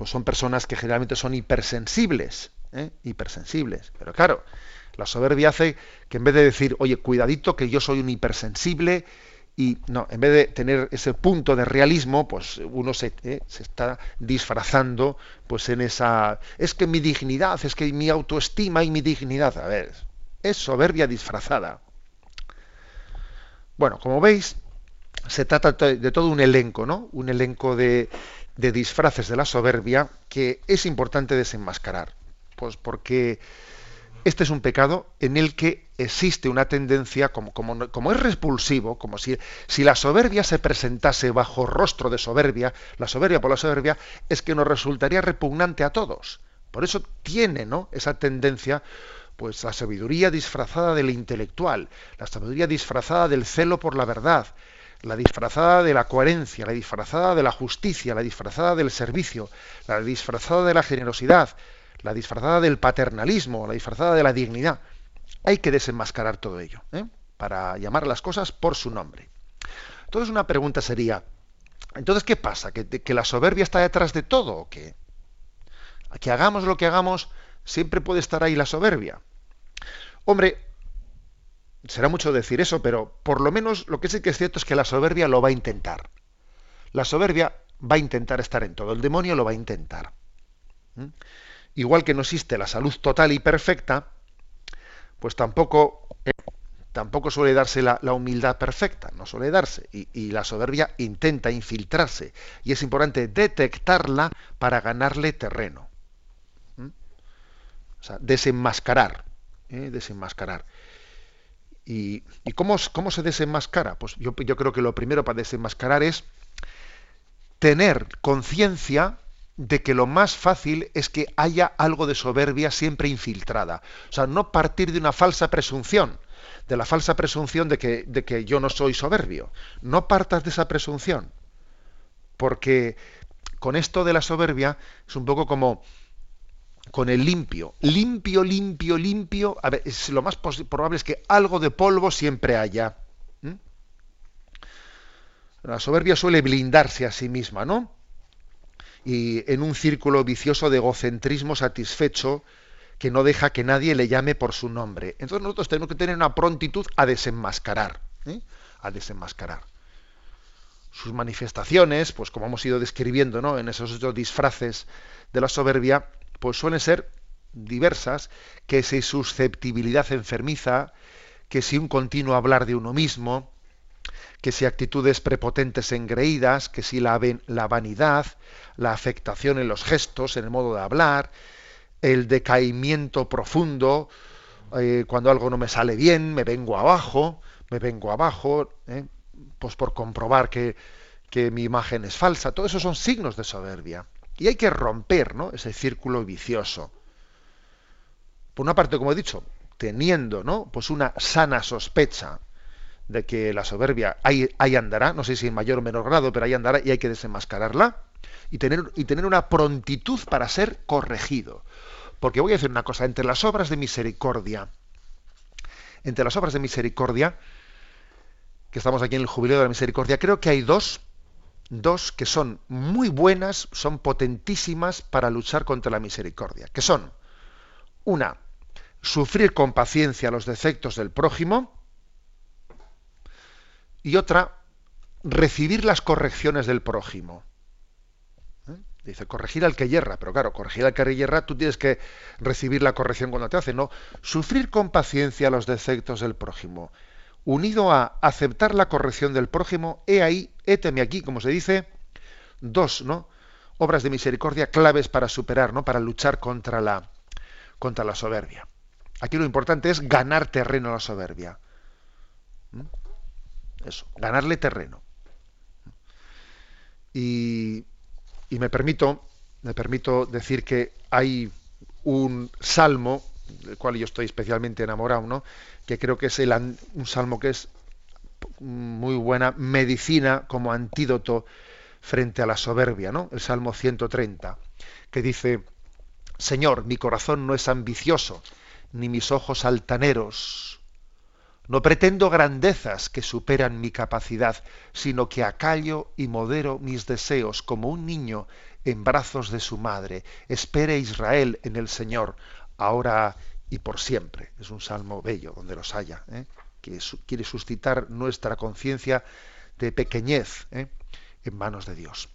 ¿Eh? Pues son personas que generalmente son hipersensibles, hipersensibles. Pero claro, la soberbia hace que en vez de decir, oye, cuidadito que yo soy un hipersensible, y no, en vez de tener ese punto de realismo, pues uno se, eh, se, está disfrazando pues en esa es que mi dignidad, es que mi autoestima y mi dignidad, a ver, es soberbia disfrazada. Bueno, como veis, se trata de todo un elenco, ¿no? Un elenco de, de disfraces de la soberbia que es importante desenmascarar. Pues porque este es un pecado en el que existe una tendencia, como, como, es repulsivo, como si, si, la soberbia se presentase bajo rostro de soberbia, la soberbia por la soberbia, es que nos resultaría repugnante a todos. Por eso tiene ¿no? esa tendencia, pues la sabiduría disfrazada del intelectual, la sabiduría disfrazada del celo por la verdad, la disfrazada de la coherencia, la disfrazada de la justicia, la disfrazada del servicio, la disfrazada de la generosidad, la disfrazada del paternalismo, la disfrazada de la dignidad. Hay que desenmascarar todo ello, ¿eh? para llamar las cosas por su nombre. Entonces una pregunta sería, entonces ¿qué pasa? ¿Que, que la soberbia está detrás de todo o qué? Que hagamos lo que hagamos, siempre puede estar ahí la soberbia. Hombre, será mucho decir eso, pero por lo menos lo que sí que es cierto es que la soberbia lo va a intentar. La soberbia va a intentar estar en todo, el demonio lo va a intentar. ¿Mm? igual que no existe la salud total y perfecta, pues tampoco, eh, tampoco suele darse la, humildad perfecta, no suele darse. Y, y, la soberbia intenta infiltrarse. Y es importante detectarla para ganarle terreno. ¿Mm? O sea, desenmascarar. ¿eh? Desenmascarar. ¿Y, cómo, cómo, se desenmascara? Pues yo, yo creo que lo primero para desenmascarar es tener conciencia de que lo más fácil es que haya algo de soberbia siempre infiltrada. O sea, no partir de una falsa presunción, de la falsa presunción de que, de que yo no soy soberbio. No partas de esa presunción. Porque con esto de la soberbia es un poco como con el limpio. Limpio, limpio, limpio. A ver, lo más probable es que algo de polvo siempre haya. La soberbia suele blindarse a sí misma, ¿no? y en un círculo vicioso de egocentrismo satisfecho que no deja que nadie le llame por su nombre. Entonces nosotros tenemos que tener una prontitud a desenmascarar, ¿eh? a desenmascarar. sus manifestaciones, pues como hemos ido describiendo, ¿no? En esos otros disfraces de la soberbia, pues suelen ser diversas, que si susceptibilidad enfermiza, que si un continuo hablar de uno mismo, que si actitudes prepotentes engreídas, que si la, la vanidad, la afectación en los gestos, en el modo de hablar, el decaimiento profundo, eh, cuando algo no me sale bien, me vengo abajo, me vengo abajo, eh, pues por comprobar que, que, mi imagen es falsa. Todo eso son signos de soberbia. Y hay que romper ¿no? ese círculo vicioso. Por una parte, como he dicho, teniendo ¿no? pues una sana sospecha de que la soberbia ahí, ahí, andará, no sé si en mayor o menor grado, pero ahí andará y hay que desenmascararla, y tener, y tener una prontitud para ser corregido. Porque voy a decir una cosa, entre las obras de misericordia, entre las obras de misericordia, que estamos aquí en el jubileo de la misericordia, creo que hay dos, dos que son muy buenas, son potentísimas para luchar contra la misericordia, que son, una, sufrir con paciencia los defectos del prójimo, y otra, recibir las correcciones del prójimo. ¿Eh? Dice, corregir al que yerra, pero claro, corregir al que yerra, tú tienes que recibir la corrección cuando te hace, no. Sufrir con paciencia los defectos del prójimo, unido a aceptar la corrección del prójimo, he ahí, héteme aquí, como se dice, dos, ¿no? Obras de misericordia claves para superar, ¿no? Para luchar contra la, contra la soberbia. Aquí lo importante es ganar terreno a la soberbia. ¿Mm? Eso, ganarle terreno. Y, y, me permito, me permito decir que hay un salmo del cual yo estoy especialmente enamorado, ¿no? que creo que es el, un salmo que es muy buena medicina como antídoto frente a la soberbia, ¿no? El Salmo 130, que dice, Señor, mi corazón no es ambicioso, ni mis ojos altaneros, no pretendo grandezas que superan mi capacidad, sino que acallo y modero mis deseos como un niño en brazos de su madre. Espere Israel en el Señor, ahora y por siempre. Es un salmo bello, donde los haya, ¿eh? Que quiere suscitar nuestra conciencia de pequeñez ¿eh? en manos de Dios.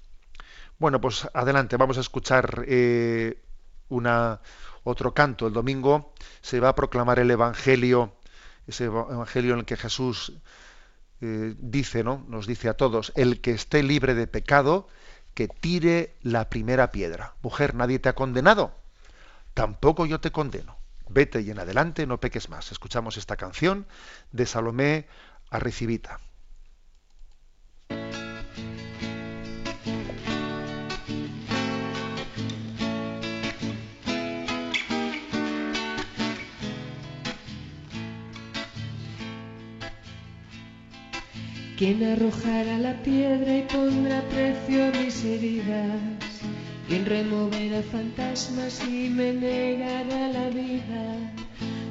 Bueno, pues adelante, vamos a escuchar eh, una, otro canto. El domingo se va a proclamar el Evangelio ese evangelio en el que Jesús eh, dice, ¿no? Nos dice a todos, el que esté libre de pecado, que tire la primera piedra. Mujer, nadie te ha condenado, tampoco yo te condeno. Vete y en adelante no peques más. Escuchamos esta canción de Salomé Arrecibita. ¿Quién arrojará la piedra y pondrá precio a mis heridas? ¿Quién removerá fantasmas y me negará la vida?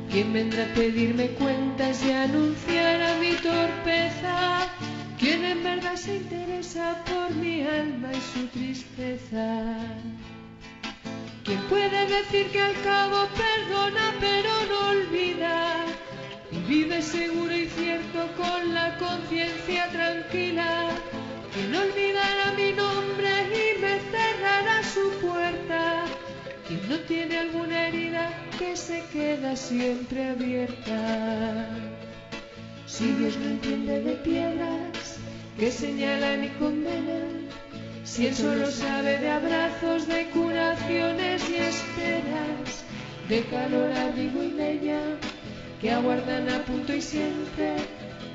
¿Quién vendrá a pedirme cuentas y anunciará mi torpeza? ¿Quién en verdad se interesa por mi alma y su tristeza? ¿Quién puede decir que al cabo perdona pero no olvida? Vive seguro y cierto con la conciencia tranquila, que no olvidará mi tiene alguna herida que se queda siempre abierta. Si Dios no entiende de piedras que señalan y condenan, si Él solo sabe de abrazos, de curaciones y esperas, de calor, abrigo y leña, que aguardan a punto y siempre,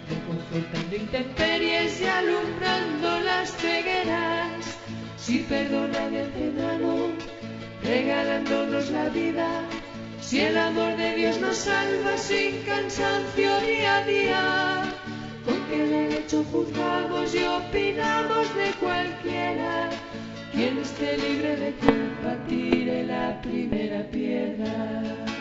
reconfortando intemperies y alumbrando las cegueras. Si perdona de antemano, regalándonos la vida, si el amor de Dios nos salva sin cansancio día a día, con qué derecho juzgamos y opinamos de cualquiera. Quien esté libre de culpa tire la primera piedra.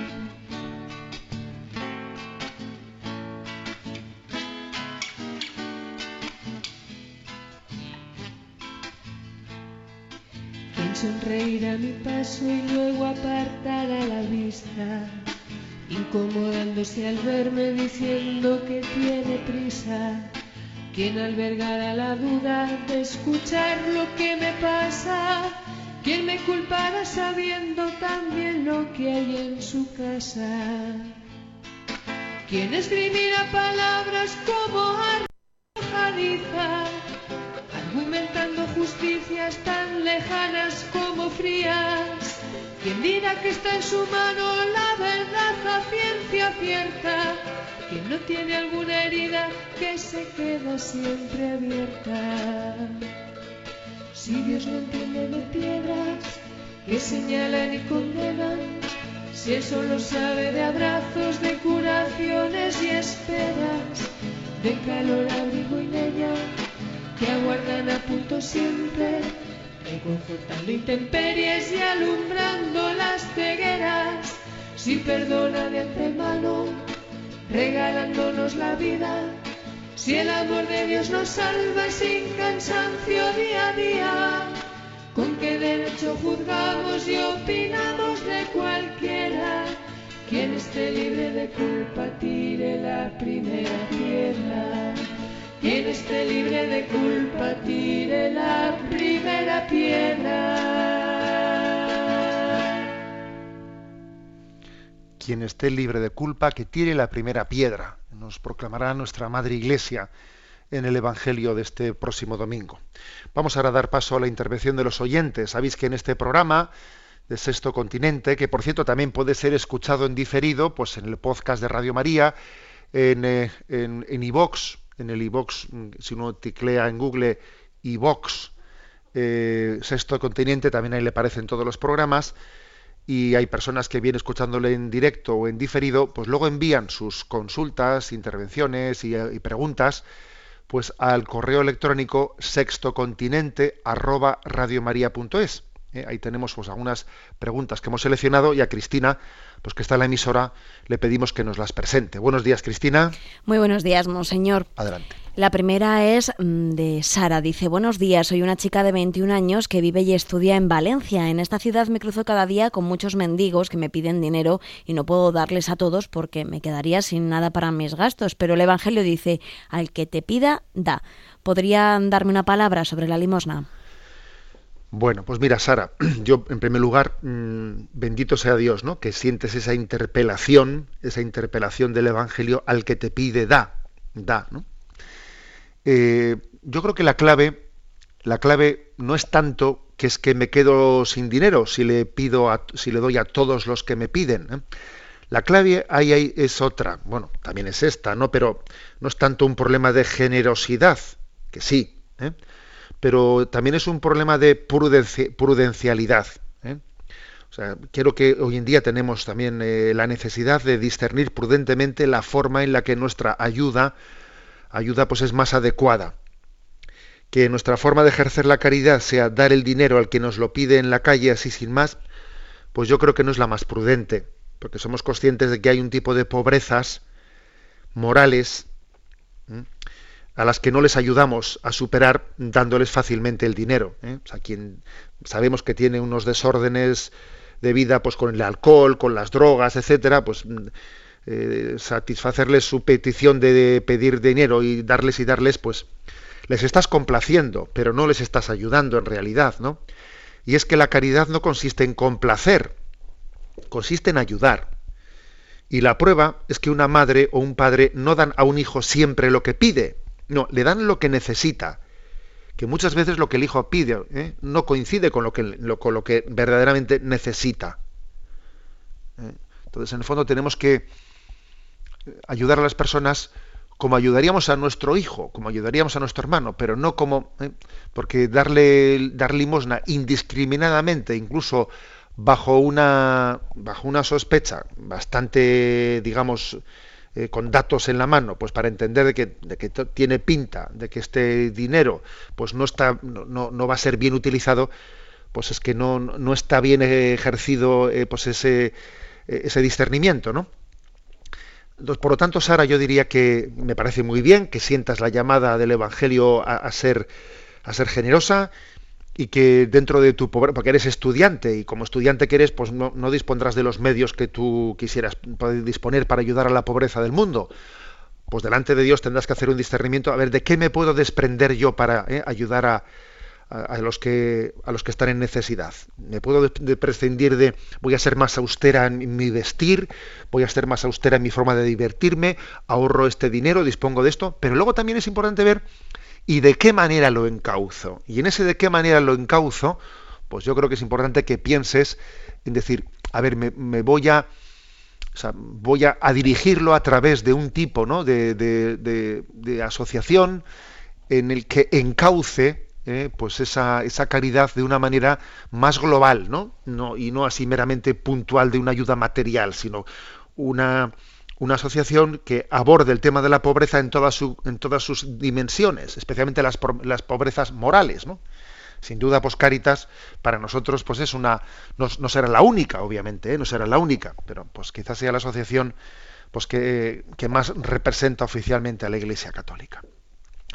Sonreirá mi paso y luego apartará la vista, incomodándose al verme diciendo que tiene prisa. ¿Quién albergará la duda de escuchar lo que me pasa? ¿Quién me culpará sabiendo también lo que hay en su casa? ¿Quién escribirá palabras como arrojadiza, argumentando justicias tan lejanas como frías? ¿Quién dirá que está en su mano la verdad a ciencia cierta? ¿Quién no tiene alguna herida que se queda siempre abierta? Si Dios no entiende de piedras que señalan y condenan, si Él solo sabe de abrazos, de curaciones y esperas, de calor, abrigo y leña que aguardan a punto siempre, reconfortando intemperies y alumbrando las cegueras, si perdona de antemano, regalándonos la vida si el amor de Dios nos salva sin cansancio día a día, ¿con qué derecho juzgamos y opinamos de cualquiera? Quien esté libre de culpa tire la primera piedra. Quien esté libre de culpa tire la primera piedra. Quien esté libre de culpa, que tire la primera piedra. Nos proclamará nuestra Madre Iglesia en el Evangelio de este próximo domingo. Vamos ahora a dar paso a la intervención de los oyentes. Sabéis que en este programa de Sexto Continente, que por cierto también puede ser escuchado en diferido, pues en el podcast de Radio María, en eh, en, en en el iVox, si uno teclea en Google iVox, eh, Sexto Continente, también ahí le aparecen todos los programas y hay personas que vienen escuchándole en directo o en diferido, pues luego envían sus consultas, intervenciones y, y preguntas pues al correo electrónico sextocontinente arroba. Eh, ahí tenemos pues algunas preguntas que hemos seleccionado y a Cristina, pues que está en la emisora, le pedimos que nos las presente. Buenos días, Cristina. Muy buenos días, monseñor. Adelante. La primera es mm, de Sara. Dice, buenos días, soy una chica de 21 años que vive y estudia en Valencia. En esta ciudad me cruzo cada día con muchos mendigos que me piden dinero y no puedo darles a todos porque me quedaría sin nada para mis gastos. Pero el Evangelio dice, al que te pida, da. ¿Podrían darme una palabra sobre la limosna? Bueno, pues mira, Sara, yo en primer lugar, mmm, bendito sea Dios, ¿no? Que sientes esa interpelación, esa interpelación del Evangelio al que te pide, da, da, ¿no? Eh, yo creo que la clave, la clave no es tanto que es que me quedo sin dinero si le pido, a, si le doy a todos los que me piden. ¿eh? La clave ahí, ahí es otra, bueno, también es esta, ¿no? Pero no es tanto un problema de generosidad, que sí, ¿eh? Pero también es un problema de prudenci prudencialidad. ¿eh? O sea, quiero que hoy en día tenemos también eh, la necesidad de discernir prudentemente la forma en la que nuestra ayuda, ayuda pues es más adecuada. Que nuestra forma de ejercer la caridad sea dar el dinero al que nos lo pide en la calle así sin más, pues yo creo que no es la más prudente, porque somos conscientes de que hay un tipo de pobrezas morales. A las que no les ayudamos a superar dándoles fácilmente el dinero. ¿eh? O sea, quien sabemos que tiene unos desórdenes de vida, pues con el alcohol, con las drogas, etcétera, pues eh, satisfacerles su petición de pedir dinero y darles y darles, pues les estás complaciendo, pero no les estás ayudando en realidad, ¿no? Y es que la caridad no consiste en complacer, consiste en ayudar. Y la prueba es que una madre o un padre no dan a un hijo siempre lo que pide, no, le dan lo que necesita. Que muchas veces lo que el hijo pide ¿eh? no coincide con lo, que, con lo que verdaderamente necesita. ¿eh? Entonces, en el fondo, tenemos que ayudar a las personas como ayudaríamos a nuestro hijo, como ayudaríamos a nuestro hermano, pero no como. ¿eh? Porque darle dar limosna indiscriminadamente, incluso bajo una, bajo una sospecha bastante, digamos, eh, con datos en la mano, pues para entender de que, de que tiene pinta, de que este dinero pues no, está, no, no va a ser bien utilizado, pues es que no, no está bien ejercido eh, pues ese, ese discernimiento, ¿no? Por lo tanto, Sara, yo diría que me parece muy bien que sientas la llamada del Evangelio a ser, a ser generosa y que dentro de tu pobreza, porque eres estudiante y como estudiante que eres, pues no, no, dispondrás de los medios que tú quisieras disponer para ayudar a la pobreza del mundo. pues delante de Dios tendrás que hacer un discernimiento, a ver, ¿de qué me puedo desprender yo para eh, ayudar a, a, los que, a los que están en necesidad? ¿Me puedo de prescindir de, voy a ser más austera en mi vestir, voy a ser más austera en mi forma de divertirme, ahorro este dinero, dispongo de esto? Pero luego también es importante ver, ¿y de qué manera lo encauzo? Y en ese de qué manera lo encauzo, pues yo creo que es importante que pienses en decir, a ver, me, voy a voy a, a, dirigirlo a través de un tipo ¿no? de, de, de, de, asociación en el que encauce eh, pues esa, esa, caridad de una manera más global, ¿no? ¿no? y no así meramente puntual de una ayuda material, sino una, una asociación que aborde el tema de la pobreza en, en todas sus dimensiones, especialmente las, las pobrezas morales, ¿no? sin duda pues Caritas para nosotros pues es una no, no será la única obviamente ¿eh? no será la única pero pues quizás sea la asociación pues que, que, más representa oficialmente a la Iglesia Católica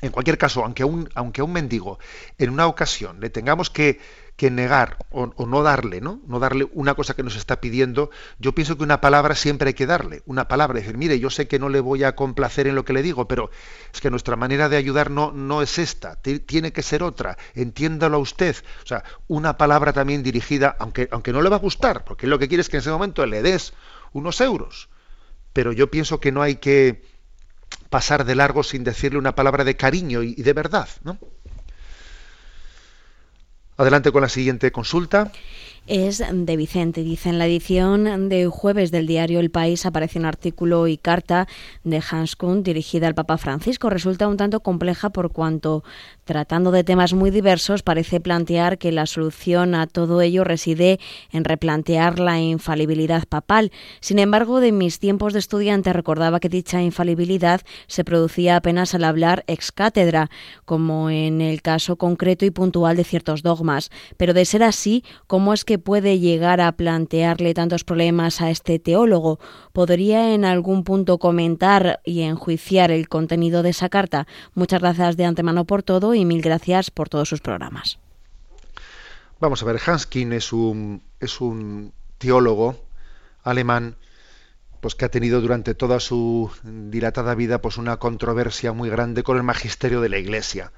en cualquier caso aunque a un aunque un mendigo en una ocasión le tengamos que que negar o, no darle, ¿no? No darle una cosa que nos está pidiendo. Yo pienso que una palabra siempre hay que darle, una palabra, decir, mire, yo sé que no le voy a complacer en lo que le digo, pero es que nuestra manera de ayudar no, no es esta, tiene que ser otra, entiéndalo usted. O sea, una palabra también dirigida, aunque, aunque no le va a gustar, porque lo que quiere es que en ese momento le des unos euros. Pero yo pienso que no hay que pasar de largo sin decirle una palabra de cariño y, y de verdad, ¿no? Adelante con la siguiente consulta. Es de Vicente. Dice, en la edición de jueves del diario El País aparece un artículo y carta de Hans Kuhn dirigida al Papa Francisco. Resulta un tanto compleja por cuanto, tratando de temas muy diversos, parece plantear que la solución a todo ello reside en replantear la infalibilidad papal. Sin embargo, de mis tiempos de estudiante recordaba que dicha infalibilidad se producía apenas al hablar ex cátedra, como en el caso concreto y puntual de ciertos dogmas. Pero de ser así, ¿cómo es que puede llegar a plantearle tantos problemas a este teólogo? ¿Podría en algún punto comentar y enjuiciar el contenido de esa carta? Muchas gracias de antemano por todo y mil gracias por todos sus programas. Vamos a ver, Hanskin es un, es un teólogo alemán pues que ha tenido durante toda su dilatada vida pues una controversia muy grande con el magisterio de la Iglesia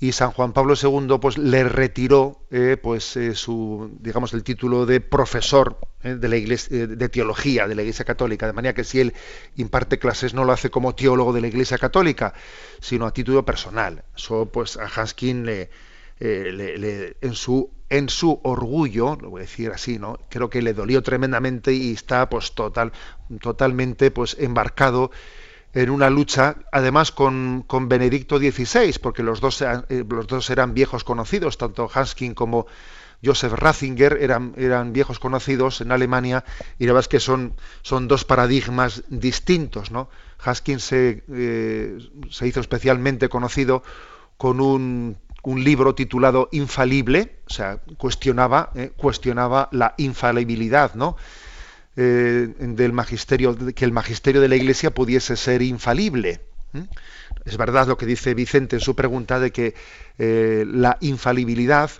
y San Juan Pablo II pues le retiró eh, pues eh, su digamos el título de profesor eh, de la iglesia de teología de la Iglesia Católica. De manera que si él imparte clases no lo hace como teólogo de la Iglesia Católica sino a título personal. Eso pues a Hanskin le, le, le, en su en su orgullo lo voy a decir así no creo que le dolió tremendamente y está pues total totalmente pues embarcado en una lucha, además con, con Benedicto XVI, porque los dos, eh, los dos eran viejos conocidos, tanto Hanskin como Joseph Ratzinger eran, eran viejos conocidos en Alemania, y la verdad es que son, son dos paradigmas distintos. ¿no? Hanskin se, eh, se hizo especialmente conocido con un, un, libro titulado Infalible, o sea, cuestionaba, eh, cuestionaba la infalibilidad, ¿no? Eh, del magisterio, que el magisterio de la Iglesia pudiese ser infalible. Es verdad lo que dice Vicente en su pregunta de que eh, la infalibilidad,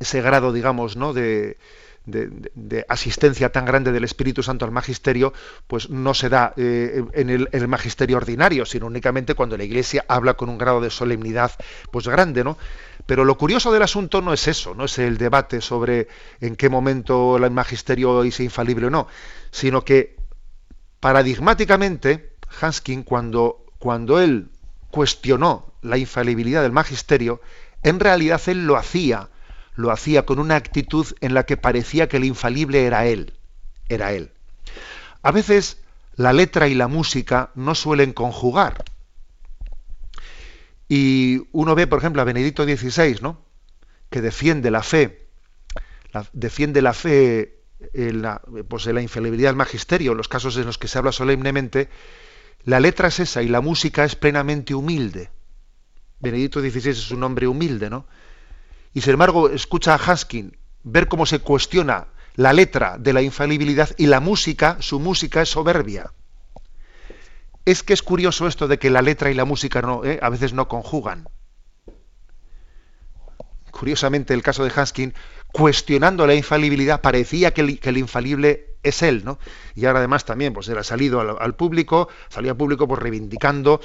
ese grado, digamos, ¿no? de, de, de, asistencia tan grande del Espíritu Santo al magisterio, pues no se da eh, en, el, en, el, magisterio ordinario, sino únicamente cuando la Iglesia habla con un grado de solemnidad pues grande, ¿no? Pero lo curioso del asunto no es eso, no es el debate sobre en qué momento el magisterio es infalible o no, sino que paradigmáticamente Hanskin, cuando, cuando él cuestionó la infalibilidad del magisterio, en realidad él lo hacía, lo hacía con una actitud en la que parecía que el infalible era él, era él. A veces la letra y la música no suelen conjugar. Y uno ve, por ejemplo, a Benedicto XVI, ¿no? que defiende la fe, defiende la fe en la, pues la infalibilidad del magisterio, en los casos en los que se habla solemnemente, la letra es esa y la música es plenamente humilde. Benedicto XVI es un hombre humilde, ¿no? Y sin embargo, escucha a Haskin ver cómo se cuestiona la letra de la infalibilidad y la música, su música es soberbia. Es que es curioso esto de que la letra y la música no, eh, a veces no conjugan. Curiosamente, el caso de Hanskin, cuestionando la infalibilidad, parecía que el, infalible es él, ¿no? Y ahora además también, pues ha salido al, público, salió al público pues reivindicando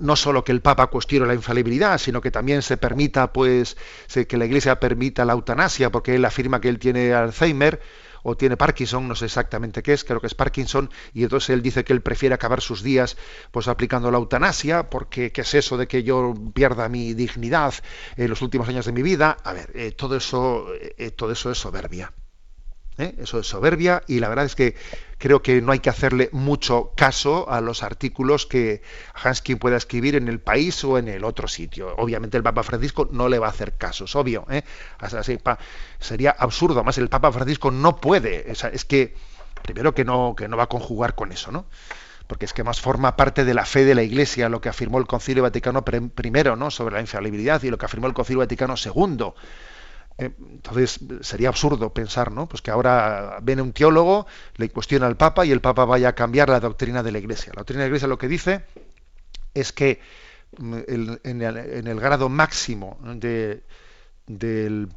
no solo que el Papa cuestione la infalibilidad, sino que también se permita, pues, que la Iglesia permita la eutanasia, porque él afirma que él tiene Alzheimer o tiene Parkinson, no sé exactamente qué es, creo que es Parkinson, y entonces él dice que él prefiere acabar sus días pues aplicando la eutanasia, porque qué es eso de que yo pierda mi dignidad en los últimos años de mi vida. A ver, eh, todo eso, eh, todo eso es soberbia. ¿eh? Eso es soberbia y la verdad es que creo que no hay que hacerle mucho caso a los artículos que Hanskin pueda escribir en el país o en el otro sitio. Obviamente el Papa Francisco no le va a hacer caso, es obvio. ¿eh? Así, sería absurdo. Además, el Papa Francisco no puede. Es, que, primero que no, que no va a conjugar con eso, ¿no? porque es que más forma parte de la fe de la Iglesia, lo que afirmó el Concilio Vaticano I, ¿no? sobre la infalibilidad y lo que afirmó el Concilio Vaticano II entonces sería absurdo pensar, ¿no? Pues que ahora viene un teólogo, le cuestiona al Papa y el Papa vaya a cambiar la doctrina de la Iglesia. La doctrina de la Iglesia lo que dice es que mm, en, el, grado máximo de, del,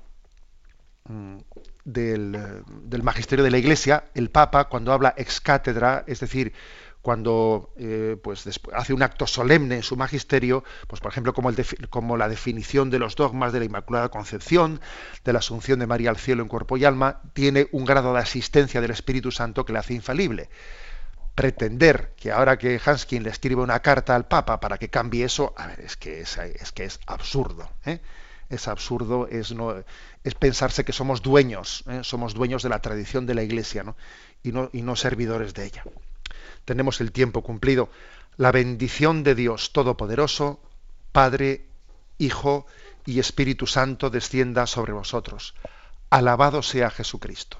mm, del, del, magisterio de la Iglesia, el Papa, cuando habla ex cátedra, es decir, cuando eh, pues hace un acto solemne en su magisterio, pues por ejemplo como, el como, la definición de los dogmas de la Inmaculada Concepción, de la Asunción de María al cielo en cuerpo y alma, tiene un grado de asistencia del Espíritu Santo que le hace infalible. Pretender que ahora que Hanskin le escribe una carta al Papa para que cambie eso, a ver, es que es, es que es absurdo. ¿eh? Es absurdo, es, no, es pensarse que somos dueños, ¿eh? somos dueños de la tradición de la Iglesia ¿no? Y, no, y no servidores de ella tenemos el tiempo cumplido. La bendición de Dios Todopoderoso, Padre, Hijo y Espíritu Santo descienda sobre vosotros. Alabado sea Jesucristo.